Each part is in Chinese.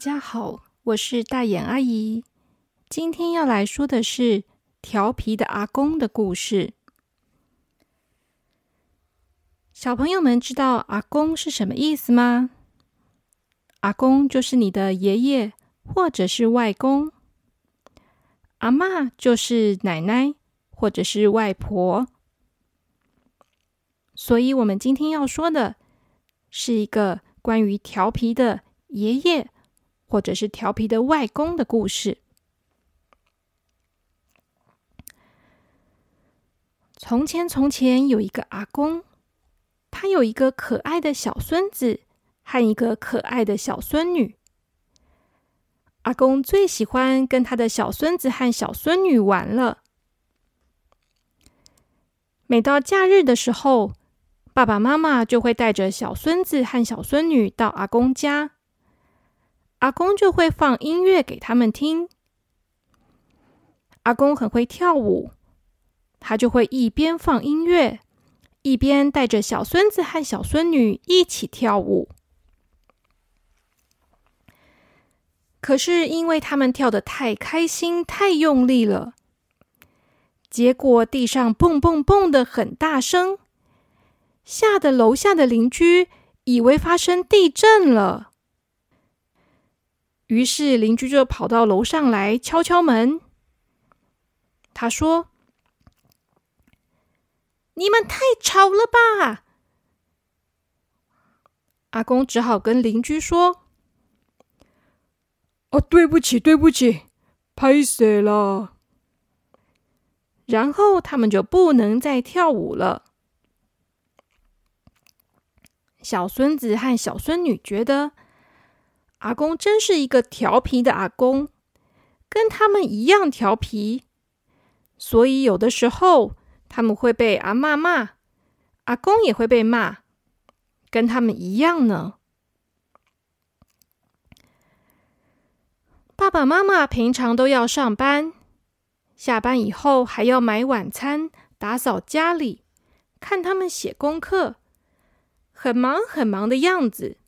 家好，我是大眼阿姨。今天要来说的是调皮的阿公的故事。小朋友们知道阿公是什么意思吗？阿公就是你的爷爷或者是外公，阿妈就是奶奶或者是外婆。所以，我们今天要说的是一个关于调皮的爷爷。或者是调皮的外公的故事。从前，从前有一个阿公，他有一个可爱的小孙子和一个可爱的小孙女。阿公最喜欢跟他的小孙子和小孙女玩了。每到假日的时候，爸爸妈妈就会带着小孙子和小孙女到阿公家。阿公就会放音乐给他们听。阿公很会跳舞，他就会一边放音乐，一边带着小孙子和小孙女一起跳舞。可是因为他们跳的太开心、太用力了，结果地上蹦蹦蹦的很大声，吓得楼下的邻居以为发生地震了。于是邻居就跑到楼上来敲敲门。他说：“你们太吵了吧！”阿公只好跟邻居说：“哦，对不起，对不起，拍死了。”然后他们就不能再跳舞了。小孙子和小孙女觉得。阿公真是一个调皮的阿公，跟他们一样调皮，所以有的时候他们会被阿妈骂，阿公也会被骂，跟他们一样呢。爸爸妈妈平常都要上班，下班以后还要买晚餐、打扫家里，看他们写功课，很忙很忙的样子。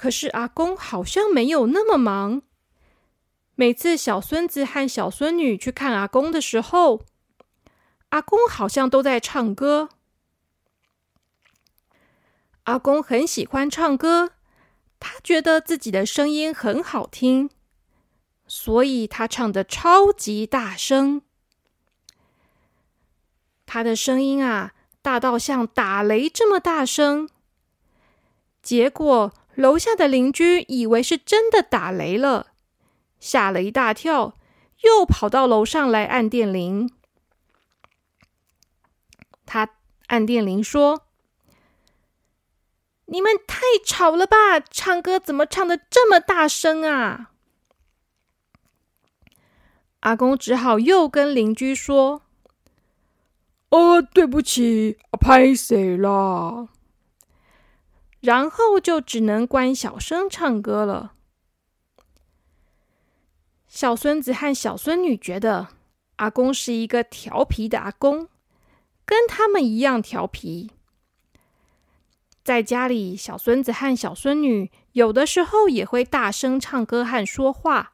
可是阿公好像没有那么忙。每次小孙子和小孙女去看阿公的时候，阿公好像都在唱歌。阿公很喜欢唱歌，他觉得自己的声音很好听，所以他唱的超级大声。他的声音啊，大到像打雷这么大声。结果。楼下的邻居以为是真的打雷了，吓了一大跳，又跑到楼上来按电铃。他按电铃说：“你们太吵了吧！唱歌怎么唱的这么大声啊？”阿公只好又跟邻居说：“哦，对不起，拍谁了？”然后就只能关小声唱歌了。小孙子和小孙女觉得阿公是一个调皮的阿公，跟他们一样调皮。在家里，小孙子和小孙女有的时候也会大声唱歌和说话，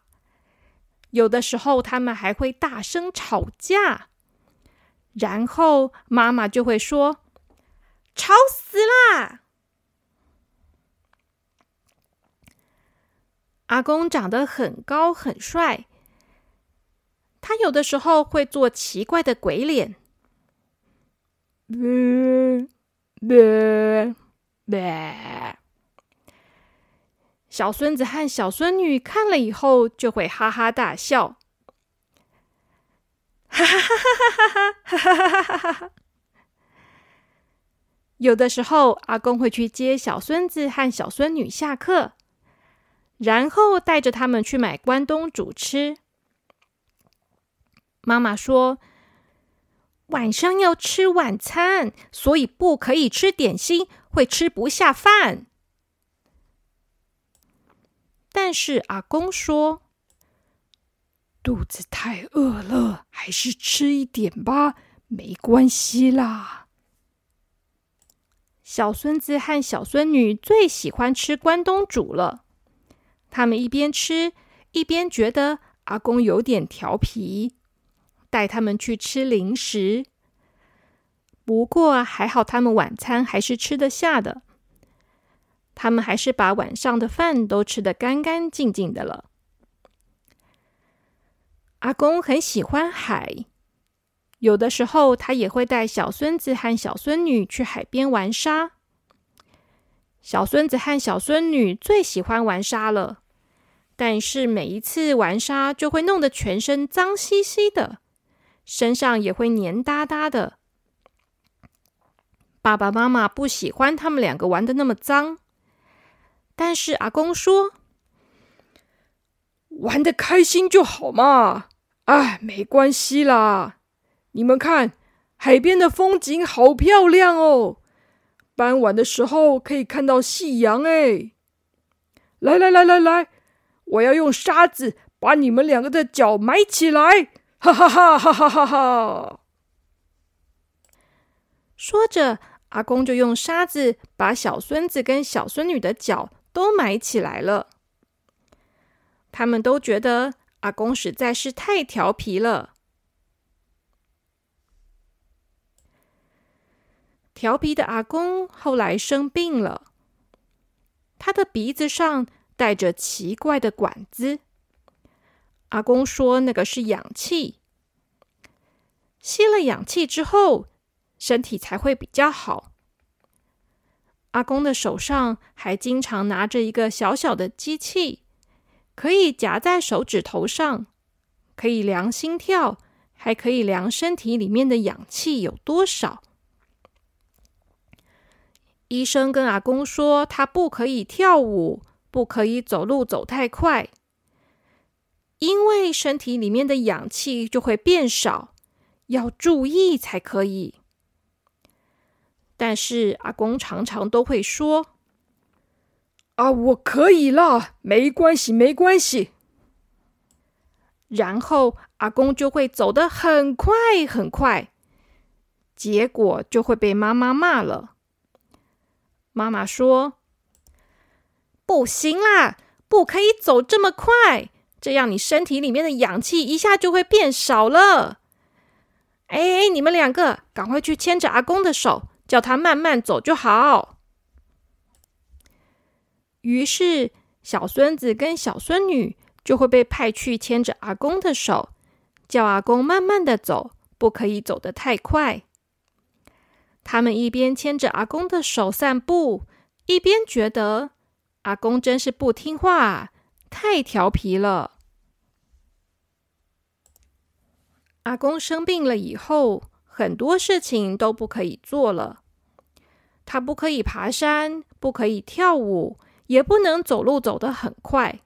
有的时候他们还会大声吵架。然后妈妈就会说：“吵死啦！”阿公长得很高很帅，他有的时候会做奇怪的鬼脸，咩咩咩。小孙子和小孙女看了以后就会哈哈大笑，哈哈哈哈哈哈哈哈哈哈。有的时候，阿公会去接小孙子和小孙女下课。然后带着他们去买关东煮吃。妈妈说：“晚上要吃晚餐，所以不可以吃点心，会吃不下饭。”但是阿公说：“肚子太饿了，还是吃一点吧，没关系啦。”小孙子和小孙女最喜欢吃关东煮了。他们一边吃一边觉得阿公有点调皮，带他们去吃零食。不过还好，他们晚餐还是吃得下的。他们还是把晚上的饭都吃得干干净净的了。阿公很喜欢海，有的时候他也会带小孙子和小孙女去海边玩沙。小孙子和小孙女最喜欢玩沙了，但是每一次玩沙就会弄得全身脏兮兮的，身上也会黏哒哒的。爸爸妈妈不喜欢他们两个玩的那么脏，但是阿公说：“玩的开心就好嘛，哎，没关系啦。你们看，海边的风景好漂亮哦，傍晚的时候可以看到夕阳哎。来来来来来，我要用沙子把你们两个的脚埋起来，哈哈哈哈哈哈！”说着。阿公就用沙子把小孙子跟小孙女的脚都埋起来了。他们都觉得阿公实在是太调皮了。调皮的阿公后来生病了，他的鼻子上带着奇怪的管子。阿公说那个是氧气，吸了氧气之后。身体才会比较好。阿公的手上还经常拿着一个小小的机器，可以夹在手指头上，可以量心跳，还可以量身体里面的氧气有多少。医生跟阿公说，他不可以跳舞，不可以走路走太快，因为身体里面的氧气就会变少，要注意才可以。但是阿公常常都会说：“啊，我可以啦，没关系，没关系。”然后阿公就会走得很快很快，结果就会被妈妈骂了。妈妈说：“不行啦，不可以走这么快，这样你身体里面的氧气一下就会变少了。”哎，你们两个赶快去牵着阿公的手。叫他慢慢走就好。于是，小孙子跟小孙女就会被派去牵着阿公的手，叫阿公慢慢的走，不可以走得太快。他们一边牵着阿公的手散步，一边觉得阿公真是不听话，太调皮了。阿公生病了以后。很多事情都不可以做了。他不可以爬山，不可以跳舞，也不能走路走得很快。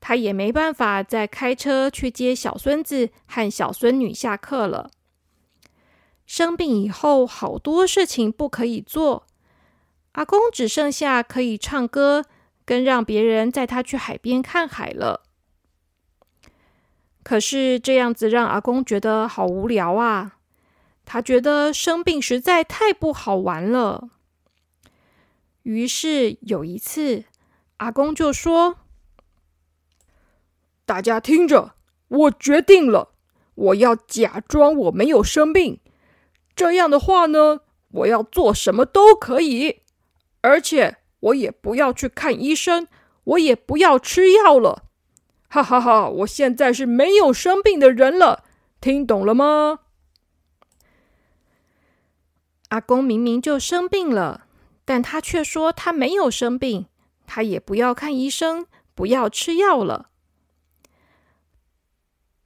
他也没办法再开车去接小孙子和小孙女下课了。生病以后，好多事情不可以做。阿公只剩下可以唱歌，跟让别人带他去海边看海了。可是这样子让阿公觉得好无聊啊！他觉得生病实在太不好玩了，于是有一次，阿公就说：“大家听着，我决定了，我要假装我没有生病。这样的话呢，我要做什么都可以，而且我也不要去看医生，我也不要吃药了。哈哈哈！我现在是没有生病的人了，听懂了吗？”阿公明明就生病了，但他却说他没有生病，他也不要看医生，不要吃药了。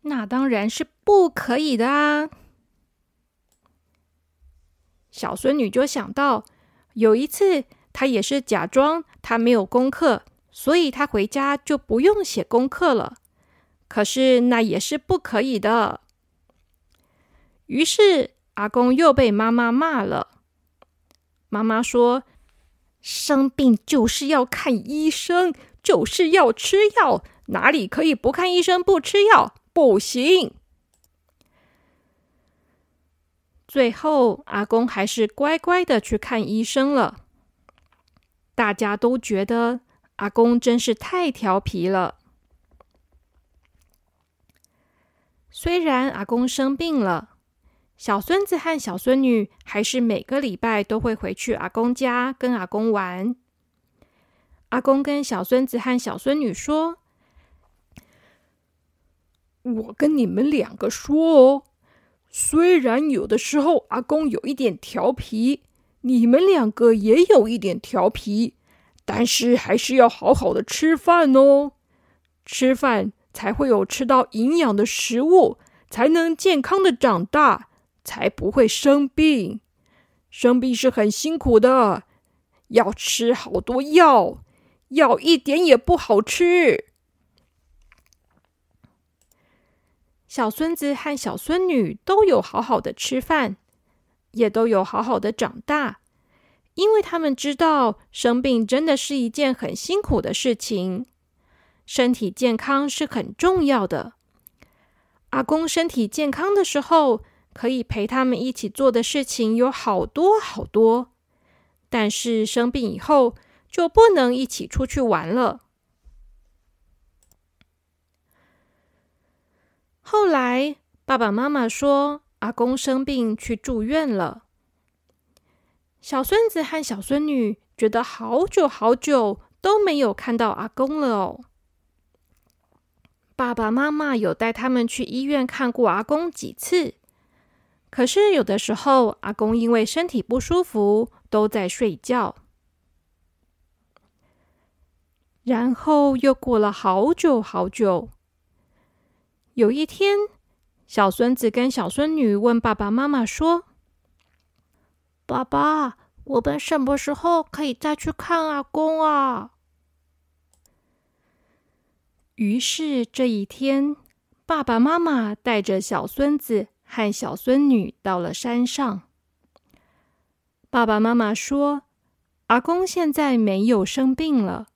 那当然是不可以的啊！小孙女就想到，有一次他也是假装他没有功课，所以他回家就不用写功课了。可是那也是不可以的。于是。阿公又被妈妈骂了。妈妈说：“生病就是要看医生，就是要吃药，哪里可以不看医生不吃药？不行。”最后，阿公还是乖乖的去看医生了。大家都觉得阿公真是太调皮了。虽然阿公生病了，小孙子和小孙女还是每个礼拜都会回去阿公家跟阿公玩。阿公跟小孙子和小孙女说：“我跟你们两个说哦，虽然有的时候阿公有一点调皮，你们两个也有一点调皮，但是还是要好好的吃饭哦，吃饭。”才会有吃到营养的食物，才能健康的长大，才不会生病。生病是很辛苦的，要吃好多药，药一点也不好吃。小孙子和小孙女都有好好的吃饭，也都有好好的长大，因为他们知道生病真的是一件很辛苦的事情。身体健康是很重要的。阿公身体健康的时候，可以陪他们一起做的事情有好多好多。但是生病以后，就不能一起出去玩了。后来爸爸妈妈说，阿公生病去住院了。小孙子和小孙女觉得好久好久都没有看到阿公了哦。爸爸妈妈有带他们去医院看过阿公几次，可是有的时候阿公因为身体不舒服都在睡觉。然后又过了好久好久，有一天，小孙子跟小孙女问爸爸妈妈说：“爸爸，我们什么时候可以再去看阿公啊？”于是这一天，爸爸妈妈带着小孙子和小孙女到了山上。爸爸妈妈说：“阿公现在没有生病了，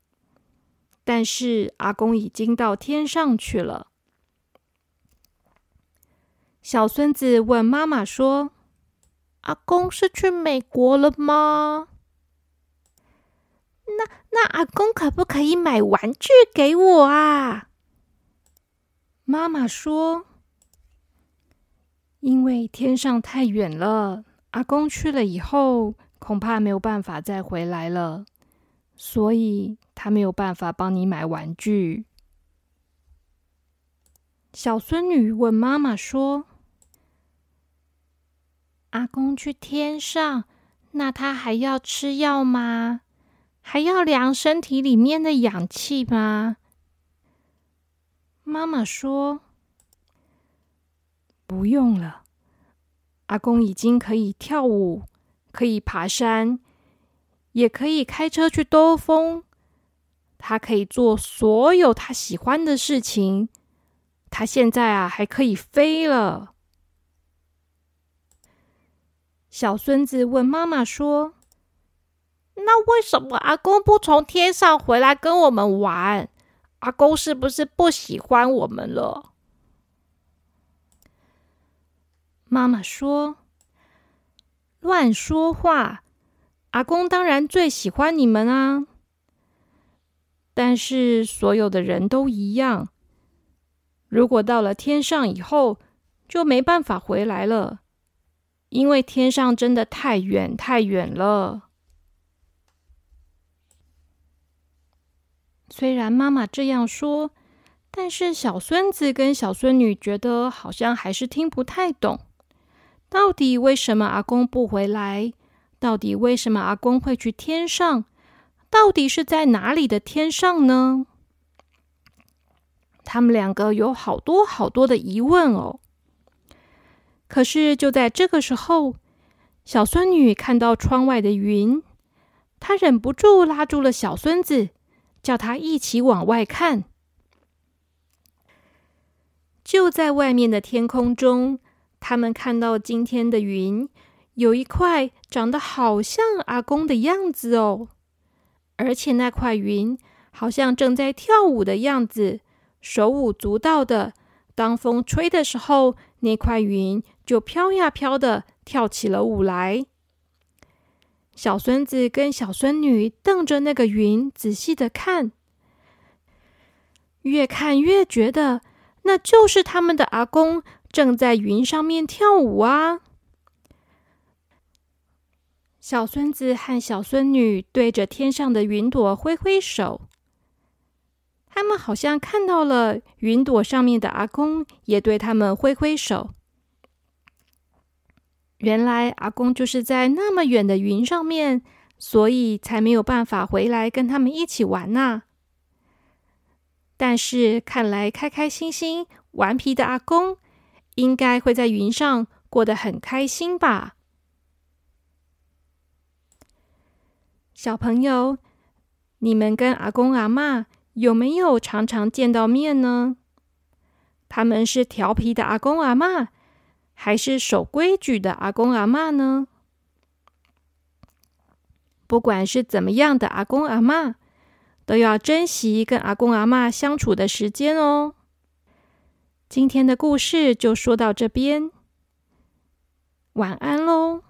但是阿公已经到天上去了。”小孙子问妈妈说：“阿公是去美国了吗？那那阿公可不可以买玩具给我啊？”妈妈说：“因为天上太远了，阿公去了以后，恐怕没有办法再回来了，所以他没有办法帮你买玩具。”小孙女问妈妈说：“阿公去天上，那他还要吃药吗？还要量身体里面的氧气吗？”妈妈说：“不用了，阿公已经可以跳舞，可以爬山，也可以开车去兜风。他可以做所有他喜欢的事情。他现在啊，还可以飞了。”小孙子问妈妈说：“那为什么阿公不从天上回来跟我们玩？”阿公是不是不喜欢我们了？妈妈说：“乱说话！阿公当然最喜欢你们啊！但是所有的人都一样，如果到了天上以后，就没办法回来了，因为天上真的太远太远了。”虽然妈妈这样说，但是小孙子跟小孙女觉得好像还是听不太懂。到底为什么阿公不回来？到底为什么阿公会去天上？到底是在哪里的天上呢？他们两个有好多好多的疑问哦。可是就在这个时候，小孙女看到窗外的云，她忍不住拉住了小孙子。叫他一起往外看。就在外面的天空中，他们看到今天的云有一块长得好像阿公的样子哦，而且那块云好像正在跳舞的样子，手舞足蹈的。当风吹的时候，那块云就飘呀飘的跳起了舞来。小孙子跟小孙女瞪着那个云，仔细的看，越看越觉得那就是他们的阿公正在云上面跳舞啊！小孙子和小孙女对着天上的云朵挥挥手，他们好像看到了云朵上面的阿公，也对他们挥挥手。原来阿公就是在那么远的云上面，所以才没有办法回来跟他们一起玩呐。但是看来开开心心、顽皮的阿公，应该会在云上过得很开心吧？小朋友，你们跟阿公阿妈有没有常常见到面呢？他们是调皮的阿公阿妈。还是守规矩的阿公阿妈呢？不管是怎么样的阿公阿妈，都要珍惜跟阿公阿妈相处的时间哦。今天的故事就说到这边，晚安喽。